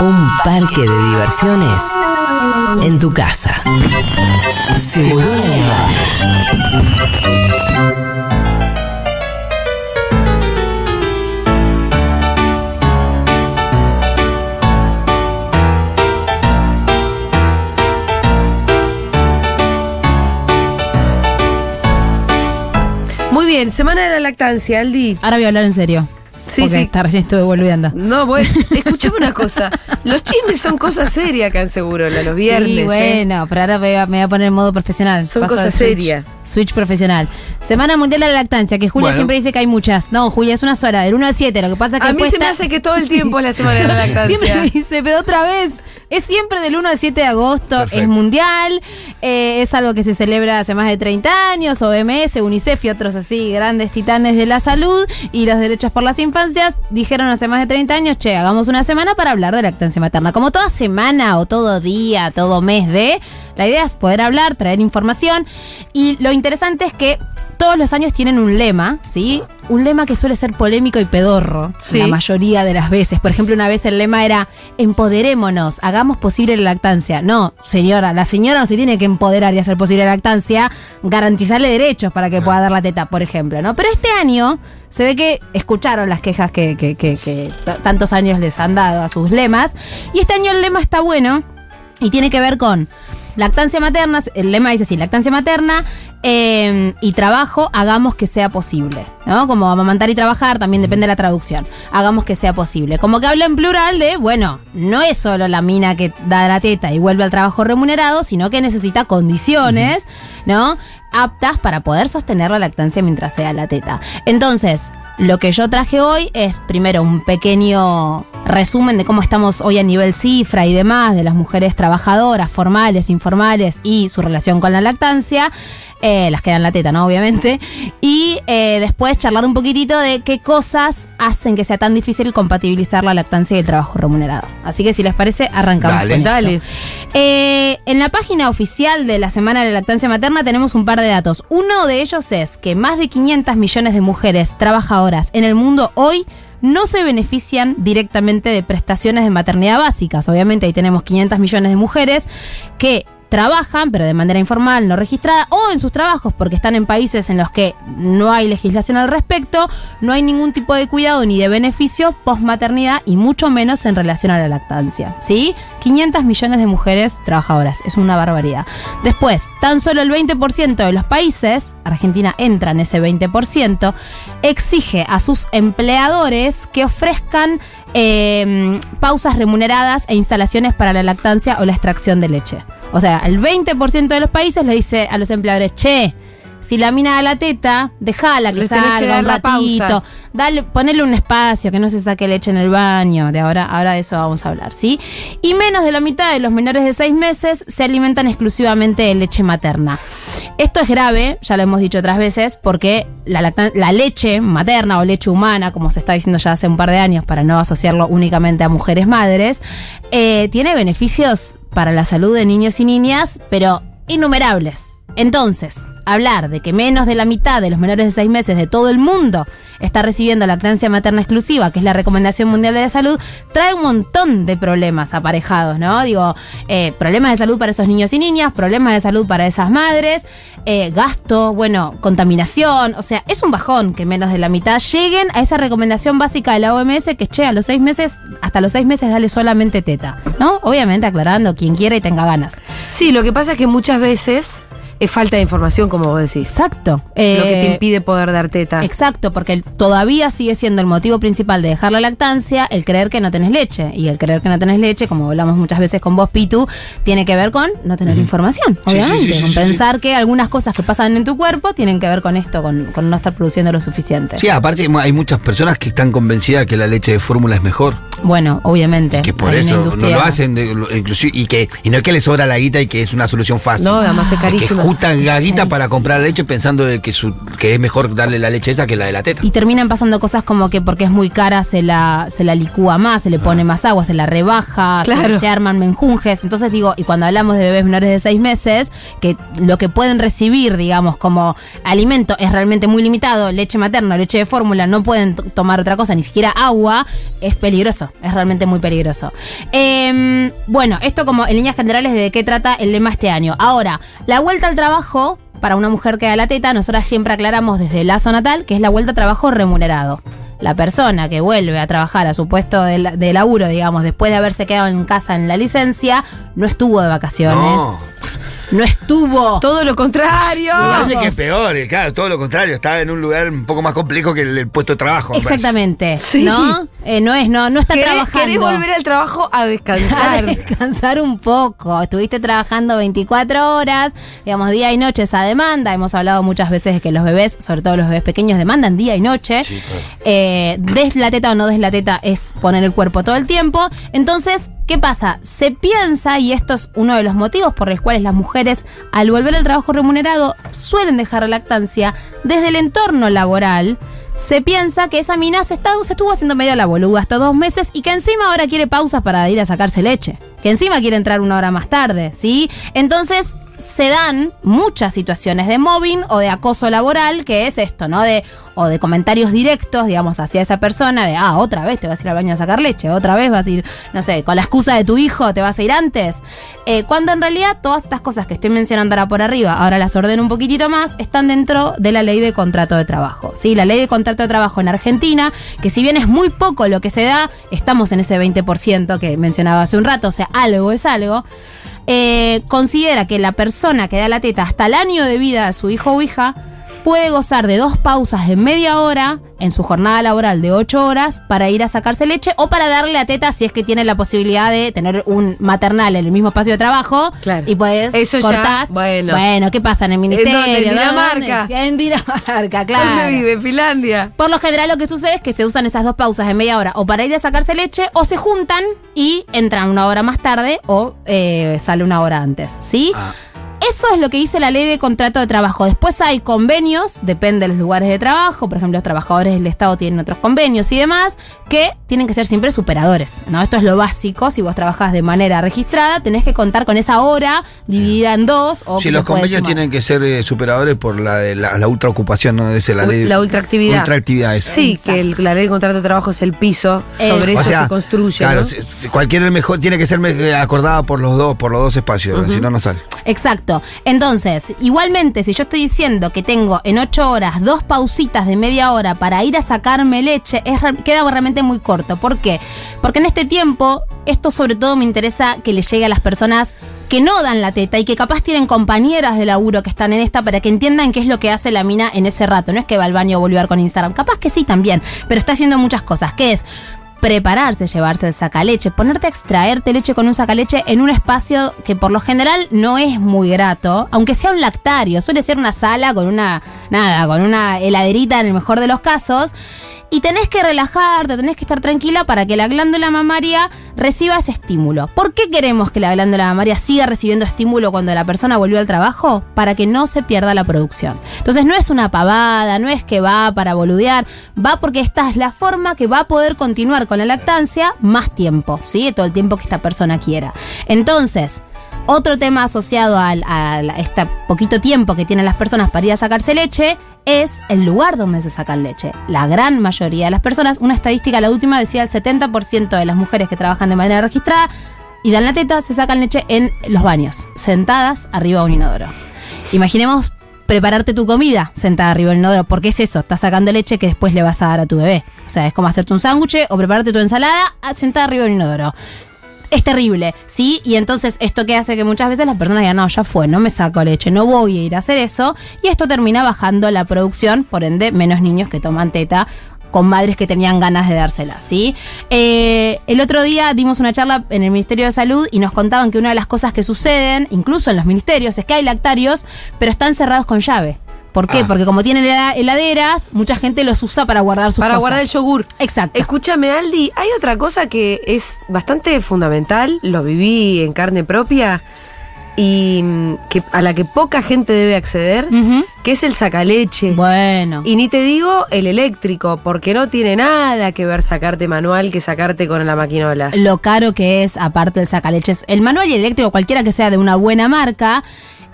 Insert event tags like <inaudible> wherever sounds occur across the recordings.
Un parque de diversiones en tu casa. Seguro. Muy bien, semana de la lactancia, Aldi. Ahora voy a hablar en serio. Sí, porque sí. está- recién estuve volviendo. No, voy. <laughs> Escuchame una cosa. Los chismes son cosas serias acá en Seguro, los viernes. sí, ¿eh? bueno, pero ahora me voy, a, me voy a poner en modo profesional. Son cosas serias. Switch profesional. Semana Mundial de la Lactancia, que Julia Bueno. siempre dice que hay muchas. No, Julia, es una sola, del 1 al 7. Lo que pasa es que A mí se me hace que todo el <laughs> tiempo es la semana de la <laughs> lactancia. Siempre me dice, pero otra vez, es siempre del 1 al 7 de agosto, Perfecto. es mundial, eh, es algo que se celebra hace más de 30 años, OMS, UNICEF y otros así grandes titanes de la salud y los derechos por las infancias dijeron hace más de 30 años, che, hagamos una semana para hablar de lactancia materna. Como toda semana o todo día, todo mes de, la idea es poder hablar, traer información y lo interesante es que todos los años tienen un lema, ¿sí? Un lema que suele ser polémico y pedorro, Sí. la mayoría de las veces. Por ejemplo, una vez el lema era empoderémonos, hagamos posible la lactancia. No, señora, la señora no se tiene que empoderar y hacer posible la lactancia, garantizarle derechos para que pueda dar la teta, por ejemplo, ¿no? Pero este año se ve que escucharon las quejas que, que- que- que t- tantos años les han dado a sus lemas. Y este año el lema está bueno y tiene que ver con lactancia materna, el lema dice así, lactancia materna eh, y trabajo, hagamos que sea posible, ¿no? Como amamantar y trabajar, también depende de la traducción, hagamos que sea posible. Como que habla en plural de, bueno, no es solo la mina que da la teta y vuelve al trabajo remunerado, sino que necesita condiciones, ¿no? Aptas para poder sostener la lactancia mientras sea la teta. Entonces, lo que yo traje hoy es primero un pequeño resumen de cómo estamos hoy a nivel cifra y demás, de las mujeres trabajadoras, formales, informales y su relación con la lactancia, eh, las que dan la teta, ¿no? Obviamente. Y eh, después charlar un poquitito de qué cosas hacen que sea tan difícil compatibilizar la lactancia y el trabajo remunerado. Así que si les parece, arrancamos. Dale. con esto. Dale. Eh, en la página oficial de la Semana de la Lactancia Materna tenemos un par de datos. Uno de ellos es que más de 500 millones de mujeres trabajadoras en el mundo hoy no se benefician directamente de prestaciones de maternidad básicas. Obviamente ahí tenemos 500 millones de mujeres que trabajan, pero de manera informal, no registrada, o en sus trabajos, porque están en países en los que no hay legislación al respecto, no hay ningún tipo de cuidado ni de beneficio post-maternidad y mucho menos en relación a la lactancia. ¿Sí? 500 millones de mujeres trabajadoras, es una barbaridad. Después, tan solo el 20% de los países, Argentina entra en ese 20%, exige a sus empleadores que ofrezcan eh, pausas remuneradas e instalaciones para la lactancia o la extracción de leche. O sea, el 20% de los países le dice a los empleadores, che, si la mina da la teta, dejala que que salga dar un ratito, dale, ponele un espacio, que no se saque leche en el baño, de ahora, ahora de eso vamos a hablar, ¿sí? Y menos de la mitad de los menores de 6 meses se alimentan exclusivamente de leche materna. Esto es grave, ya lo hemos dicho otras veces, porque la leche materna o leche humana, como se está diciendo ya hace un par de años, para no asociarlo únicamente a mujeres madres, eh, tiene beneficios para la salud de niños y niñas, pero innumerables. Entonces, hablar de que menos de la mitad de los menores de 6 meses de todo el mundo está recibiendo lactancia materna exclusiva, que es la recomendación mundial de la salud, trae un montón de problemas aparejados, ¿no? Digo, eh, problemas de salud para esos niños y niñas, problemas de salud para esas madres, eh, gasto, bueno, contaminación, o sea, es un bajón que menos de la mitad lleguen a esa recomendación básica de la OMS que, che, a los 6 meses, hasta los 6 meses dale solamente teta, ¿no? Obviamente aclarando quien quiera y tenga ganas. Sí, lo que pasa es que muchas veces es falta de información, como vos decís. Exacto. lo que te Eh, impide poder dar teta. Exacto, porque todavía sigue siendo el motivo principal de dejar la lactancia el creer que no tenés leche. Y el creer que no tenés leche, como hablamos muchas veces con vos, Pitu, tiene que ver con no tener información, obviamente. sí, sí, con sí, pensar que algunas cosas que pasan en tu cuerpo tienen que ver con esto, con, con no estar produciendo lo suficiente. Sí, aparte hay muchas personas que están convencidas que la leche de fórmula es mejor. Bueno, obviamente. Que por eso no lo hacen, inclusive, y que y no es que les sobra la guita y que es una solución fácil. No, además es carísimo. Guita para comprar leche pensando de que, su, que es mejor darle la leche esa que la de la teta. Y terminan pasando cosas como que porque es muy cara se la, se la licúa más, se le pone más agua, se la rebaja, se- Claro. se, arman menjunjes. Entonces digo, y cuando hablamos de bebés menores de seis meses, que lo que pueden recibir, digamos, como alimento es realmente muy limitado, leche materna, leche de fórmula, no pueden tomar otra cosa, ni siquiera agua, es peligroso. es realmente muy peligroso. Em, bueno, esto como en líneas generales de qué trata el lema este año. Ahora, la vuelta al trabajo para una mujer que da la teta, nosotras siempre aclaramos desde el lazo natal que es la vuelta a trabajo remunerado. La persona que vuelve a trabajar a su puesto de, de laburo, digamos, después de haberse quedado en casa en la licencia, no estuvo de vacaciones. Estuvo. Todo lo contrario. Me parece que es peor, eh, claro, todo lo contrario. Estaba en un lugar un poco más complejo que el, el puesto de trabajo. me parece. Exactamente. Sí. ¿No? Eh, no es, no, no está ¿Querés, trabajando. querés volver al trabajo a <laughs> a descansar. descansar un poco. Estuviste trabajando 24 horas, digamos, día y noche esa demanda. Hemos hablado muchas veces de que los bebés, sobre todo los bebés pequeños, demandan día y noche. Sí, claro. Eh, des la teta o no des la teta es poner el cuerpo todo el tiempo. Entonces, ¿qué pasa? Se piensa, y esto es uno de los motivos por los cuales las mujeres, al volver al trabajo remunerado, suelen dejar la lactancia desde el entorno laboral. Se piensa que esa mina se, está- se estuvo haciendo medio la boluda hasta dos meses y que encima ahora quiere pausas para ir a sacarse leche. Que encima quiere entrar una hora más tarde, ¿sí? Entonces se dan muchas situaciones de mobbing o de acoso laboral, que es esto, ¿no? De, o de comentarios directos, digamos, hacia esa persona, de, ah, otra vez te vas a ir al baño a sacar leche, otra vez vas a ir, no sé, con la excusa de tu hijo te vas a ir antes. Eh, cuando en realidad todas estas cosas que estoy mencionando ahora por arriba, ahora las ordeno un poquitito más, están dentro de la ley de contrato de trabajo. ¿sí? La ley de contrato de trabajo en Argentina, que si bien es muy poco lo que se da, estamos en ese 20% que mencionaba hace un rato, o sea, algo es algo eh, considera que la persona que da la teta hasta el año de vida de su hijo o hija puede gozar de dos pausas de media hora en su jornada laboral de ocho horas para ir a sacarse leche o para darle la teta si es que tiene la posibilidad de tener un maternal en el mismo espacio de trabajo Claro. y puedes Eso ya, cortás. bueno. bueno, ¿qué pasa en el ministerio? dónde? ¿En ¿Dónde? Dinamarca? En Dinamarca, claro. ¿Dónde vive? ¿Finlandia? Por lo general lo que sucede es que se usan esas dos pausas de media hora o para ir a sacarse leche o se juntan y entran una hora más tarde o eh, sale una hora antes, ¿sí? Ah. Eso es lo que dice la ley de contrato de trabajo. Después hay convenios, depende de los lugares de trabajo, por ejemplo, los trabajadores del Estado tienen otros convenios y demás, que tienen que ser siempre superadores. ¿no? Esto es lo básico, si vos trabajás de manera registrada, tenés que contar con esa hora dividida en dos o Si que los convenios sumar. tienen que ser eh, superadores por la, de la, la ultraocupación, ¿no? Ser la ley. La ultraactividad. Ultraactividad, esa. Sí, Exacto. que el- la ley de contrato de trabajo es el piso. Sobre Es- eso O sea, se construye. Claro, ¿no? cualquier mejor tiene que ser me- acordada por los dos, por los dos espacios, si no no sale. Exacto. Entonces, igualmente, si yo estoy diciendo que tengo en ocho horas dos pausitas de media hora para ir a sacarme leche, es, queda realmente muy corto. ¿Por qué? Porque en este tiempo, esto sobre todo me interesa que le llegue a las personas que no dan la teta y que capaz tienen compañeras de laburo que están en esta para que entiendan qué es lo que hace la mina en ese rato. No es que va al baño a volver con Instagram. Capaz que sí también, pero está haciendo muchas cosas. ¿Qué es? Prepararse, llevarse el sacaleche, ponerte a extraerte leche con un sacaleche en un espacio que por lo general no es muy grato, aunque sea un lactario, suele ser una sala con una, nada, con una heladerita en el mejor de los casos. Y tenés que relajarte, tenés que estar tranquila para que la glándula mamaria reciba ese estímulo. ¿Por qué queremos que la glándula mamaria siga recibiendo estímulo cuando la persona volvió al trabajo? Para que no se pierda la producción. Entonces no es una pavada, no es que va para boludear, va porque esta es la forma que va a poder continuar con la lactancia más tiempo, ¿sí? Todo el tiempo que esta persona quiera. Entonces, otro tema asociado a la- este poquito tiempo que tienen las personas para ir a sacarse leche es el lugar donde se sacan leche. La gran mayoría de las personas, una estadística, la última decía el 70% de las mujeres que trabajan de manera registrada y dan la teta se sacan leche en los baños, sentadas arriba de un inodoro. Imaginemos prepararte tu comida sentada arriba del inodoro, porque es eso, estás sacando leche que después le vas a dar a tu bebé. O sea, es como hacerte un sándwich o prepararte tu ensalada sentada arriba del inodoro es terrible, ¿sí? Y entonces esto que hace que muchas veces las personas digan, no, ya fue, no me saco leche, no voy a ir a hacer eso. Y esto termina bajando la producción, por ende, menos niños que toman teta con madres que tenían ganas de dársela, ¿sí? Eh, el otro día dimos una charla en el Ministerio de Salud y nos contaban que una de las cosas que suceden, incluso en los ministerios, es que hay lactarios, pero están cerrados con llave. ¿Por qué? Ah. Porque como tienen hela- heladeras, mucha gente los usa para guardar sus Para cosas. guardar el yogur. Exacto. Escúchame, Aldi, hay otra cosa que es bastante fundamental, lo viví en carne propia y mm, que, a la que poca gente debe acceder, que es el sacaleche. Bueno. Y ni te digo el eléctrico, porque no tiene nada que ver sacarte manual que sacarte con la maquinola. lo caro que es, aparte del sacaleches, el manual y el eléctrico, cualquiera que sea de una buena marca,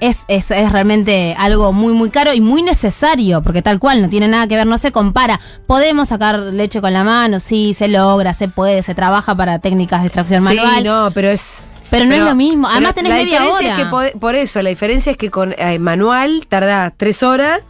es, es, es realmente algo muy, muy caro y muy necesario, porque tal cual, no tiene nada que ver, no se compara. Podemos sacar leche con la mano, sí, se logra, se puede, se trabaja para técnicas de extracción Sí, manual. no, pero es. Pero no es lo mismo. Además tenés la media diferencia hora. Es que po- por eso, la diferencia es que con eh, manual tardás tres horas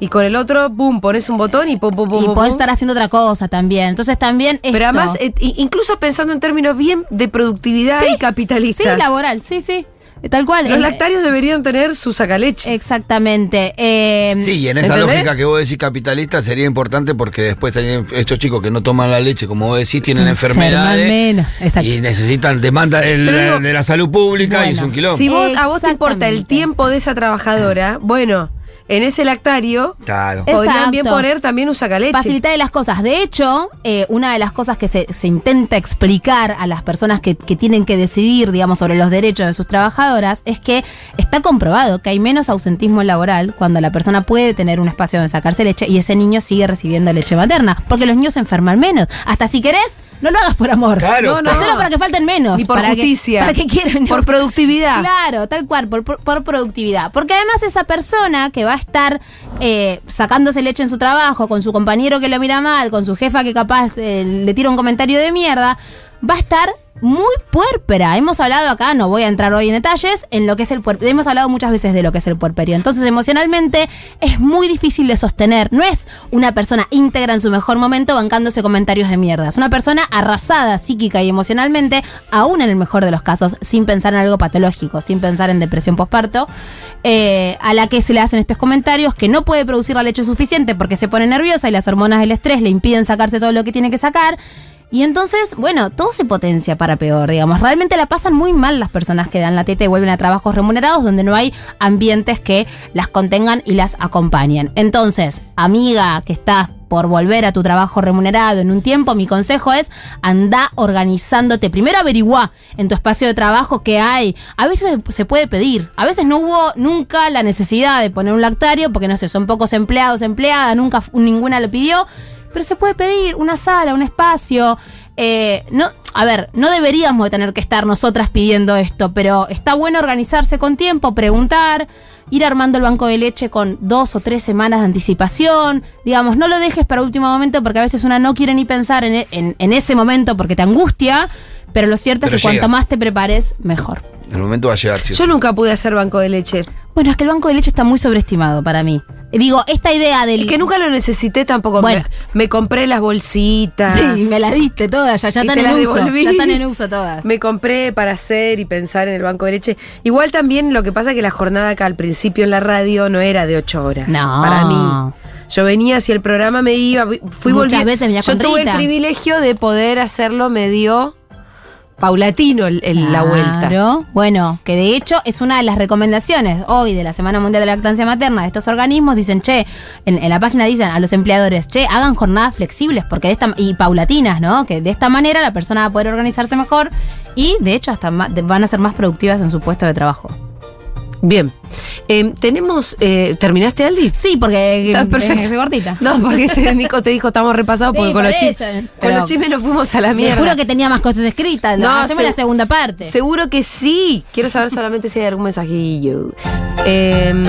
y con el otro, pum, pones un botón y pum, pum, pum. y pum, podés pum. estar haciendo otra cosa también. Entonces también esto. Pero además, eh, incluso pensando en términos bien de productividad Sí, y capitalistas. Sí, laboral, sí, sí. Tal cual. Los Eh, lactarios deberían tener su sacaleche. Exactamente. Eh, Sí, y en esa ¿Entendés? lógica que vos decís capitalista sería importante porque después hay estos chicos que no toman la leche, como vos decís, tienen se enfermedades menos. Exacto. y necesitan demanda del- Pero digo, de la salud pública y es un quilombo. Si vos, a vos te importa el tiempo de esa trabajadora, bueno, en ese lactario Claro. Podrían bien poner también un sacaleche. Facilitar las cosas. De hecho, eh, una de las cosas que se, se intenta explicar a las personas que, que tienen que decidir, digamos, sobre los derechos de sus trabajadoras es que está comprobado que hay menos ausentismo laboral cuando la persona puede tener un espacio donde sacarse leche y ese niño sigue recibiendo leche materna. Porque los niños se enferman menos. Hasta si querés, no lo hagas por amor. Claro. No, no. Hacelo para que falten menos. Ni por para que- justicia. para que quieran. Por productividad. Claro, tal cual, por, por- por productividad. Porque además esa persona que va a estar eh, sacándose leche en su trabajo, con su compañero que lo mira mal, con su jefa que capaz eh, le tira un comentario de mierda, va a estar muy puérpera. Hemos hablado acá, no voy a entrar hoy en detalles, en lo que es el puerperio. Hemos hablado muchas veces de lo que es el puerperio. Entonces, emocionalmente es muy difícil de sostener. No es una persona íntegra en su mejor momento bancándose comentarios de mierda. Es una persona arrasada psíquica y emocionalmente, aún en el mejor de los casos, sin pensar en algo patológico, sin pensar en depresión postparto, eh, a la que se le hacen estos comentarios que no puede producir la leche suficiente porque se pone nerviosa y las hormonas del estrés le impiden sacarse todo lo que tiene que sacar. Y entonces, bueno, todo se potencia para peor, digamos. Realmente la pasan muy mal las personas que dan la teta y vuelven a trabajos remunerados donde no hay ambientes que las contengan y las acompañen. Entonces, amiga que estás por volver a tu trabajo remunerado en un tiempo, mi consejo es anda organizándote. Primero averigua en tu espacio de trabajo qué hay. A veces se puede pedir. A veces no hubo nunca la necesidad de poner un lactario porque no sé, son pocos empleados, empleadas, nunca ninguna lo pidió pero se puede pedir una sala, un espacio. Eh, no, a ver, no deberíamos de tener que estar nosotras pidiendo esto, pero está bueno organizarse con tiempo, preguntar, ir armando el banco de leche con dos o tres semanas de anticipación. Digamos, no lo dejes para último momento porque a veces una no quiere ni pensar en, en- en ese momento porque te angustia, pero lo cierto Pero es que llega. cuanto más te prepares, mejor. El momento va a llegar. Yo nunca pude hacer banco de leche. Bueno, es que el banco de leche está muy sobreestimado para mí. Digo, esta idea del... Es que nunca lo necesité tampoco. Bueno. Me, me compré las bolsitas. Sí, me la diste todas, ya, ya están en las uso. devolví. Ya están en uso todas. Me compré para hacer y pensar en el banco de leche. Igual también lo que pasa es que la jornada acá al principio en la radio no era de ocho horas. No. Para mí. Yo venía, si el programa me iba, fui Muchas volviendo. veces venía Yo tuve el privilegio de poder hacerlo medio paulatino el- el- la vuelta. Claro. Bueno, que de hecho es una de las recomendaciones hoy de la Semana Mundial de la Lactancia Materna de estos organismos. Dicen, che, en, en la página dicen a los empleadores, che, hagan jornadas flexibles porque de esta y paulatinas, ¿no? Que de esta manera la persona va a poder organizarse mejor y de hecho hasta van a ser más productivas en su puesto de trabajo. Bien. Eh, tenemos. eh, ¿Terminaste, Aldi? Sí, porque Está eh, perfecto. es cortita. No, porque este <laughs> Nico te dijo estamos repasados Sí, porque con, por los, eso, chismes, con los chismes nos fuimos a la Te mierda. juro que tenía más cosas escritas. No, No, hacemos se- la segunda parte. Seguro que sí. Quiero saber solamente si hay algún mensajillo. Em,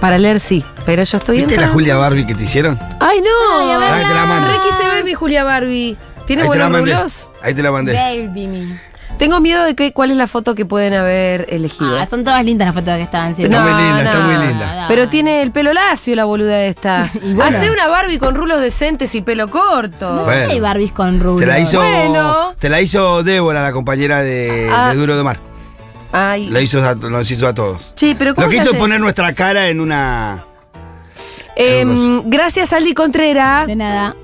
para leer sí, pero yo estoy ¿Viste en la Julia Barbie que te hicieron? Ay, no. Ay, a ver, Ahí te la mando. Re quise ver mi Julia Barbie. ¿Tiene Ahí te la buenos mandé. rulos? Ahí te la mandé. Baby me. Tengo miedo de que, cuál es la foto que pueden haber elegido. Ah, son todas lindas las fotos que estaban Está muy linda, está muy linda. Pero tiene el pelo lacio la boluda esta. <laughs> Y bueno. Hace una Barbie con rulos decentes y pelo corto. No sé Bueno. si hay Barbies con rulos. Te la hizo, Bueno. te la hizo Débora, la compañera de, Ah. de Duro de Mar. Ay. La hizo a- nos hizo a todos. Che, pero ¿cómo Lo que hizo es poner nuestra cara en una. Em, gracias, Aldi Contreras. De nada.